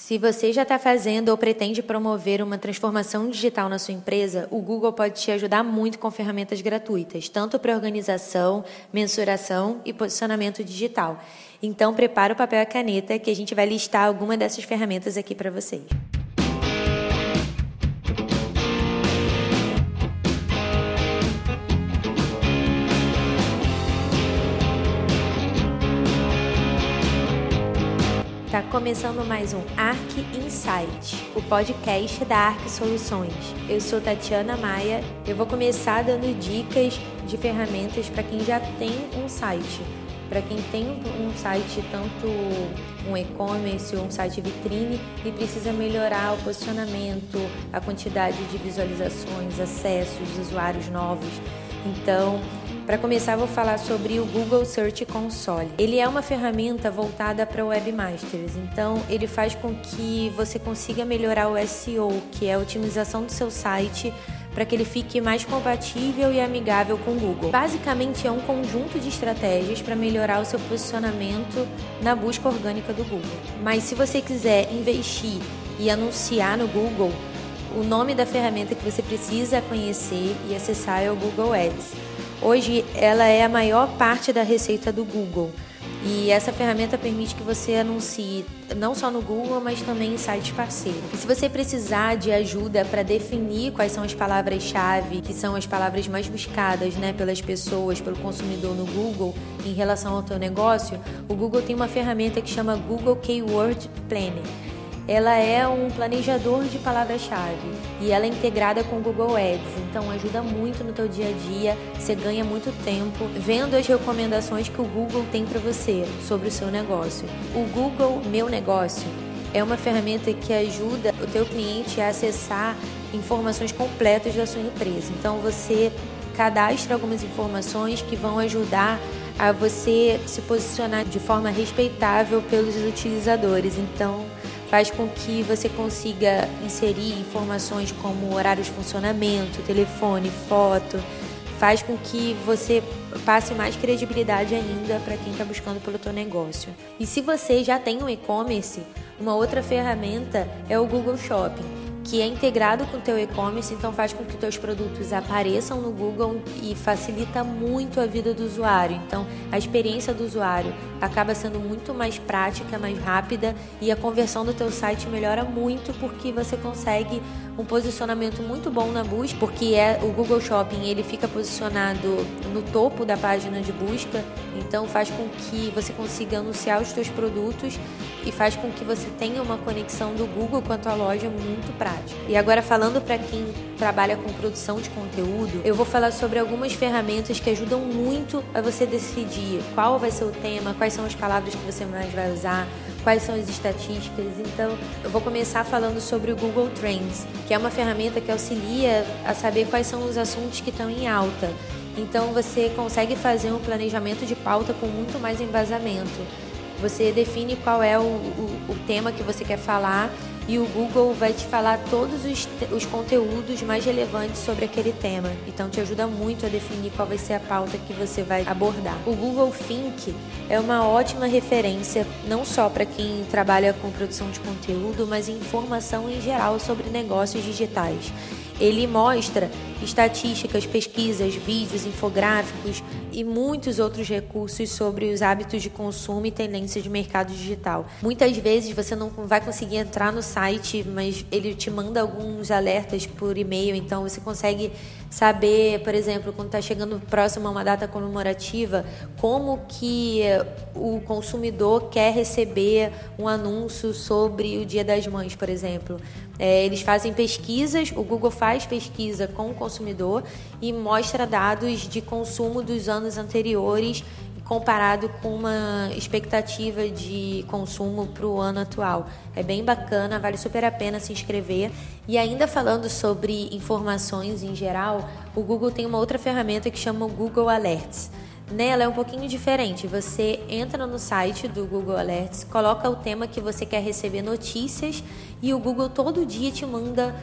Se você já está fazendo ou pretende promover uma transformação digital na sua empresa, o Google pode te ajudar muito com ferramentas gratuitas, tanto para organização, mensuração e posicionamento digital. Então, prepara o papel e a caneta que a gente vai listar alguma dessas ferramentas aqui para vocês. Está começando mais um Arc Insight, o podcast da Arc Soluções. Eu sou Tatiana Maia. Eu vou começar dando dicas de ferramentas para quem já tem um site. Para quem tem um site, tanto um e-commerce ou um site vitrine, e precisa melhorar o posicionamento, a quantidade de visualizações, acessos, usuários novos. Então, para começar, vou falar sobre o Google Search Console. Ele é uma ferramenta voltada para webmasters, então ele faz com que você consiga melhorar o SEO, que é a otimização do seu site para que ele fique mais compatível e amigável com o Google. Basicamente é um conjunto de estratégias para melhorar o seu posicionamento na busca orgânica do Google. Mas se você quiser investir e anunciar no Google, o nome da ferramenta que você precisa conhecer e acessar é o Google Ads. Hoje ela é a maior parte da receita do Google. E essa ferramenta permite que você anuncie não só no Google, mas também em sites parceiros. E se você precisar de ajuda para definir quais são as palavras-chave, que são as palavras mais buscadas né, pelas pessoas, pelo consumidor no Google, em relação ao teu negócio, o Google tem uma ferramenta que chama Google Keyword Planner ela é um planejador de palavras-chave e ela é integrada com o Google Ads, então ajuda muito no teu dia a dia, você ganha muito tempo vendo as recomendações que o Google tem para você sobre o seu negócio. O Google Meu Negócio é uma ferramenta que ajuda o teu cliente a acessar informações completas da sua empresa. Então você cadastra algumas informações que vão ajudar a você se posicionar de forma respeitável pelos utilizadores. Então, faz com que você consiga inserir informações como horários de funcionamento, telefone, foto, faz com que você passe mais credibilidade ainda para quem está buscando pelo teu negócio. E se você já tem um e-commerce, uma outra ferramenta é o Google Shopping que é integrado com o teu e-commerce, então faz com que teus produtos apareçam no Google e facilita muito a vida do usuário. Então, a experiência do usuário acaba sendo muito mais prática, mais rápida e a conversão do teu site melhora muito porque você consegue um posicionamento muito bom na busca, porque é o Google Shopping, ele fica posicionado no topo da página de busca, então faz com que você consiga anunciar os teus produtos e faz com que você tenha uma conexão do Google com a tua loja muito prática. E agora falando para quem trabalha com produção de conteúdo, eu vou falar sobre algumas ferramentas que ajudam muito a você decidir qual vai ser o tema, quais são as palavras que você mais vai usar, quais são as estatísticas. Então, eu vou começar falando sobre o Google Trends, que é uma ferramenta que auxilia a saber quais são os assuntos que estão em alta. Então, você consegue fazer um planejamento de pauta com muito mais embasamento. Você define qual é o, o, o tema que você quer falar e o Google vai te falar todos os, os conteúdos mais relevantes sobre aquele tema. Então te ajuda muito a definir qual vai ser a pauta que você vai abordar. O Google Think é uma ótima referência não só para quem trabalha com produção de conteúdo, mas informação em geral sobre negócios digitais. Ele mostra estatísticas, pesquisas, vídeos, infográficos e muitos outros recursos sobre os hábitos de consumo e tendências de mercado digital. Muitas vezes você não vai conseguir entrar no site, mas ele te manda alguns alertas por e-mail, então você consegue saber, por exemplo, quando está chegando próximo a uma data comemorativa, como que o consumidor quer receber um anúncio sobre o Dia das Mães, por exemplo. É, eles fazem pesquisas, o Google faz pesquisa com o consumidor e mostra dados de consumo dos anos anteriores comparado com uma expectativa de consumo para o ano atual. É bem bacana, vale super a pena se inscrever. E ainda falando sobre informações em geral, o Google tem uma outra ferramenta que chama o Google Alerts. Nela é um pouquinho diferente. Você entra no site do Google Alerts, coloca o tema que você quer receber notícias e o Google todo dia te manda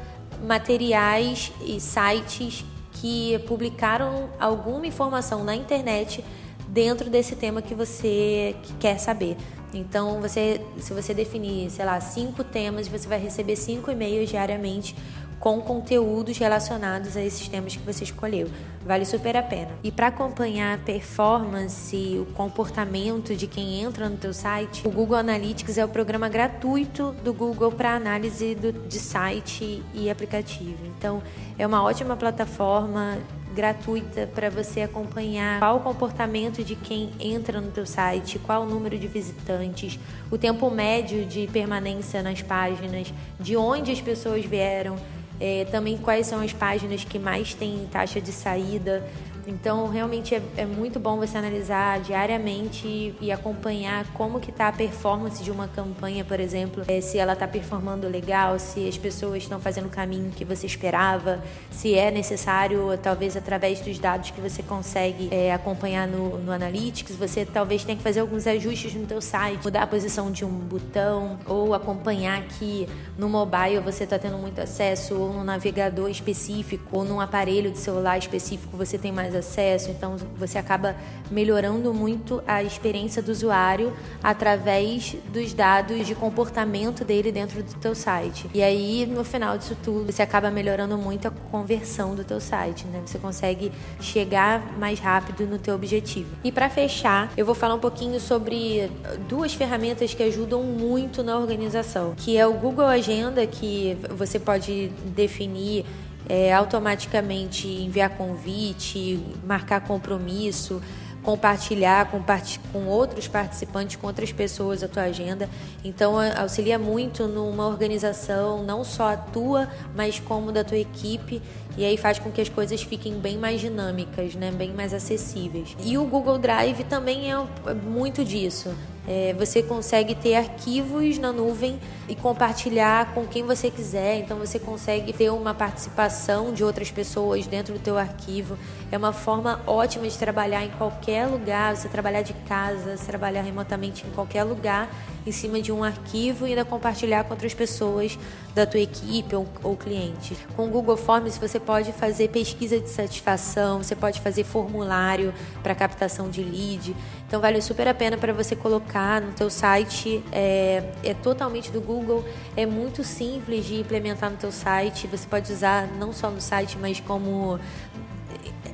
materiais e sites que publicaram alguma informação na internet dentro desse tema que você quer saber. Então, você, se você definir, sei lá, cinco temas, você vai receber cinco e-mails diariamente com conteúdos relacionados a esses temas que você escolheu. Vale super a pena. E para acompanhar a performance, o comportamento de quem entra no teu site, o Google Analytics é o programa gratuito do Google para análise do, de site e aplicativo. Então, é uma ótima plataforma gratuita para você acompanhar qual o comportamento de quem entra no teu site, qual o número de visitantes, o tempo médio de permanência nas páginas, de onde as pessoas vieram, é, também quais são as páginas que mais têm taxa de saída. Então, realmente é, é muito bom você analisar diariamente e, e acompanhar como que está a performance de uma campanha, por exemplo, é, se ela está performando legal, se as pessoas estão fazendo o caminho que você esperava, se é necessário, talvez através dos dados que você consegue é, acompanhar no, no Analytics, você talvez tenha que fazer alguns ajustes no teu site, mudar a posição de um botão ou acompanhar que no mobile você está tendo muito acesso ou no navegador específico ou num aparelho de celular específico você tem mais acesso, então você acaba melhorando muito a experiência do usuário através dos dados de comportamento dele dentro do teu site. E aí, no final disso tudo, você acaba melhorando muito a conversão do teu site, né? Você consegue chegar mais rápido no teu objetivo. E para fechar, eu vou falar um pouquinho sobre duas ferramentas que ajudam muito na organização, que é o Google Agenda, que você pode definir é, automaticamente enviar convite, marcar compromisso, compartilhar com, com outros participantes, com outras pessoas a tua agenda. Então auxilia muito numa organização, não só a tua, mas como da tua equipe. E aí faz com que as coisas fiquem bem mais dinâmicas, né? bem mais acessíveis. E o Google Drive também é muito disso. É, você consegue ter arquivos na nuvem e compartilhar com quem você quiser. Então você consegue ter uma participação de outras pessoas dentro do teu arquivo. É uma forma ótima de trabalhar em qualquer lugar. Você trabalhar de casa, você trabalhar remotamente em qualquer lugar em cima de um arquivo e ainda compartilhar com outras pessoas da tua equipe ou, ou clientes. Com o Google Forms você pode fazer pesquisa de satisfação, você pode fazer formulário para captação de lead. Então vale super a pena para você colocar no teu site. É, é totalmente do Google, é muito simples de implementar no teu site. Você pode usar não só no site, mas como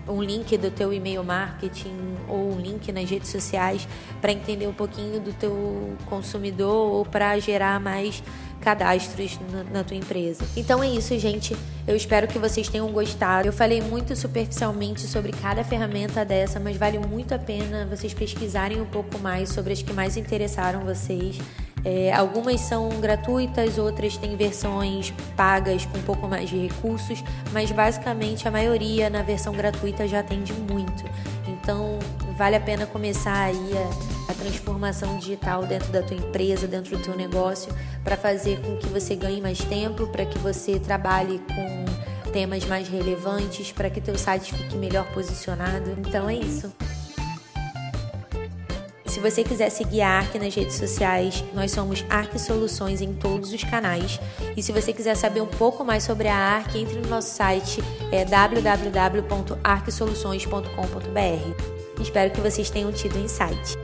um link do teu e-mail marketing ou um link nas redes sociais para entender um pouquinho do teu consumidor ou para gerar mais cadastros na, tua empresa. Então é isso, gente. Eu espero que vocês tenham gostado. Eu falei muito superficialmente sobre cada ferramenta dessa, mas vale muito a pena vocês pesquisarem um pouco mais sobre as que mais interessaram vocês. É, algumas são gratuitas, outras têm versões pagas com um pouco mais de recursos, mas basicamente a maioria na versão gratuita já atende muito. Então vale a pena começar aí a, a transformação digital dentro da tua empresa, dentro do teu negócio, para fazer com que você ganhe mais tempo, para que você trabalhe com temas mais relevantes, para que teu site fique melhor posicionado. Então é isso. Se você quiser seguir a ARC nas redes sociais, nós somos ARC Soluções em todos os canais. E se você quiser saber um pouco mais sobre a ARC, entre no nosso site é www.arcsoluções.com.br. Espero que vocês tenham tido insight.